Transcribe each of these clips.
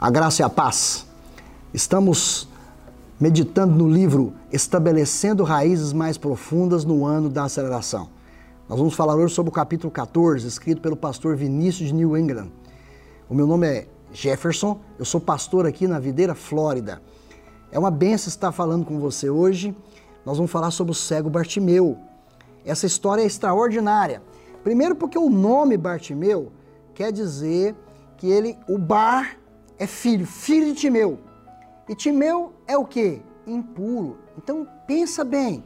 A graça e a paz. Estamos meditando no livro Estabelecendo Raízes Mais Profundas no Ano da Aceleração. Nós vamos falar hoje sobre o capítulo 14, escrito pelo pastor Vinícius de New England. O meu nome é Jefferson, eu sou pastor aqui na Videira, Flórida. É uma benção estar falando com você hoje. Nós vamos falar sobre o cego Bartimeu. Essa história é extraordinária. Primeiro porque o nome Bartimeu quer dizer que ele, o Bar é filho, filho de Timeu. E Timeu é o que? Impuro. Então pensa bem.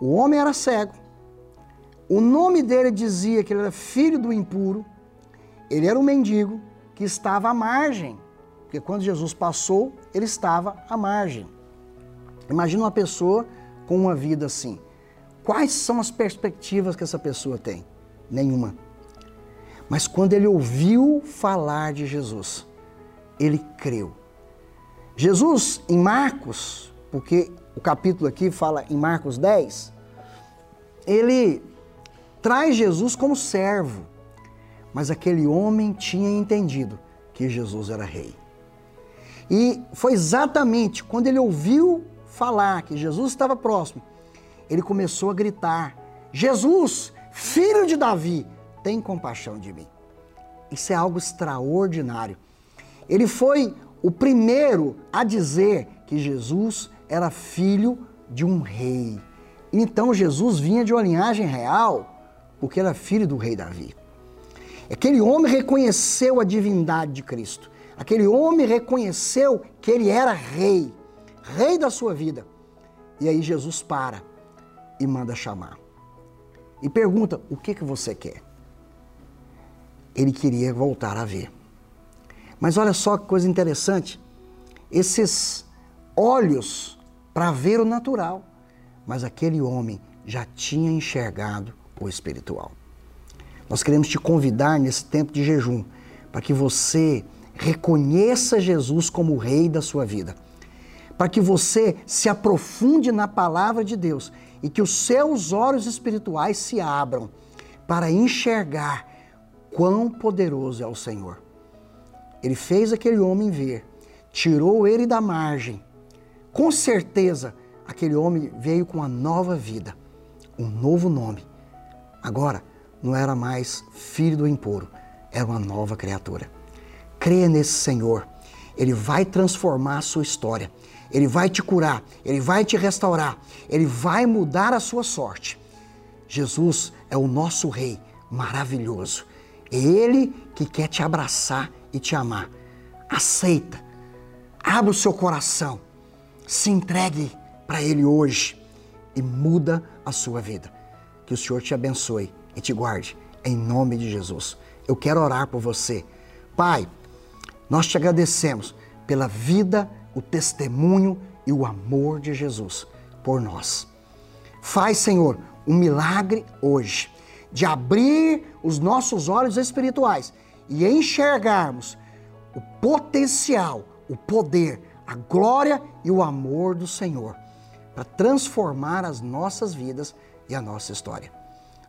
O homem era cego. O nome dele dizia que ele era filho do impuro. Ele era um mendigo que estava à margem. Porque quando Jesus passou, ele estava à margem. Imagina uma pessoa com uma vida assim. Quais são as perspectivas que essa pessoa tem? Nenhuma. Mas quando ele ouviu falar de Jesus, ele creu. Jesus, em Marcos, porque o capítulo aqui fala em Marcos 10, ele traz Jesus como servo, mas aquele homem tinha entendido que Jesus era rei. E foi exatamente quando ele ouviu falar que Jesus estava próximo, ele começou a gritar: Jesus, filho de Davi, tem compaixão de mim. Isso é algo extraordinário. Ele foi o primeiro a dizer que Jesus era filho de um rei. Então Jesus vinha de uma linhagem real, porque era filho do rei Davi. Aquele homem reconheceu a divindade de Cristo. Aquele homem reconheceu que ele era rei, rei da sua vida. E aí Jesus para e manda chamar. E pergunta: o que, que você quer? Ele queria voltar a ver. Mas olha só que coisa interessante. Esses olhos para ver o natural, mas aquele homem já tinha enxergado o espiritual. Nós queremos te convidar nesse tempo de jejum para que você reconheça Jesus como o rei da sua vida. Para que você se aprofunde na palavra de Deus e que os seus olhos espirituais se abram para enxergar quão poderoso é o Senhor. Ele fez aquele homem ver, tirou ele da margem. Com certeza, aquele homem veio com uma nova vida, um novo nome. Agora, não era mais filho do impuro, era uma nova criatura. Creia nesse Senhor, ele vai transformar a sua história, ele vai te curar, ele vai te restaurar, ele vai mudar a sua sorte. Jesus é o nosso Rei maravilhoso. É Ele que quer te abraçar e te amar. Aceita. Abra o seu coração. Se entregue para Ele hoje e muda a sua vida. Que o Senhor te abençoe e te guarde. Em nome de Jesus. Eu quero orar por você. Pai, nós te agradecemos pela vida, o testemunho e o amor de Jesus por nós. Faz, Senhor, um milagre hoje de abrir os nossos olhos espirituais e enxergarmos o potencial, o poder, a glória e o amor do Senhor para transformar as nossas vidas e a nossa história.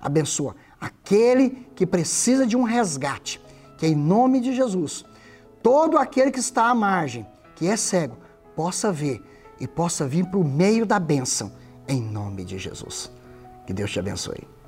Abençoa aquele que precisa de um resgate, que em nome de Jesus, todo aquele que está à margem, que é cego, possa ver e possa vir para o meio da bênção, em nome de Jesus. Que Deus te abençoe.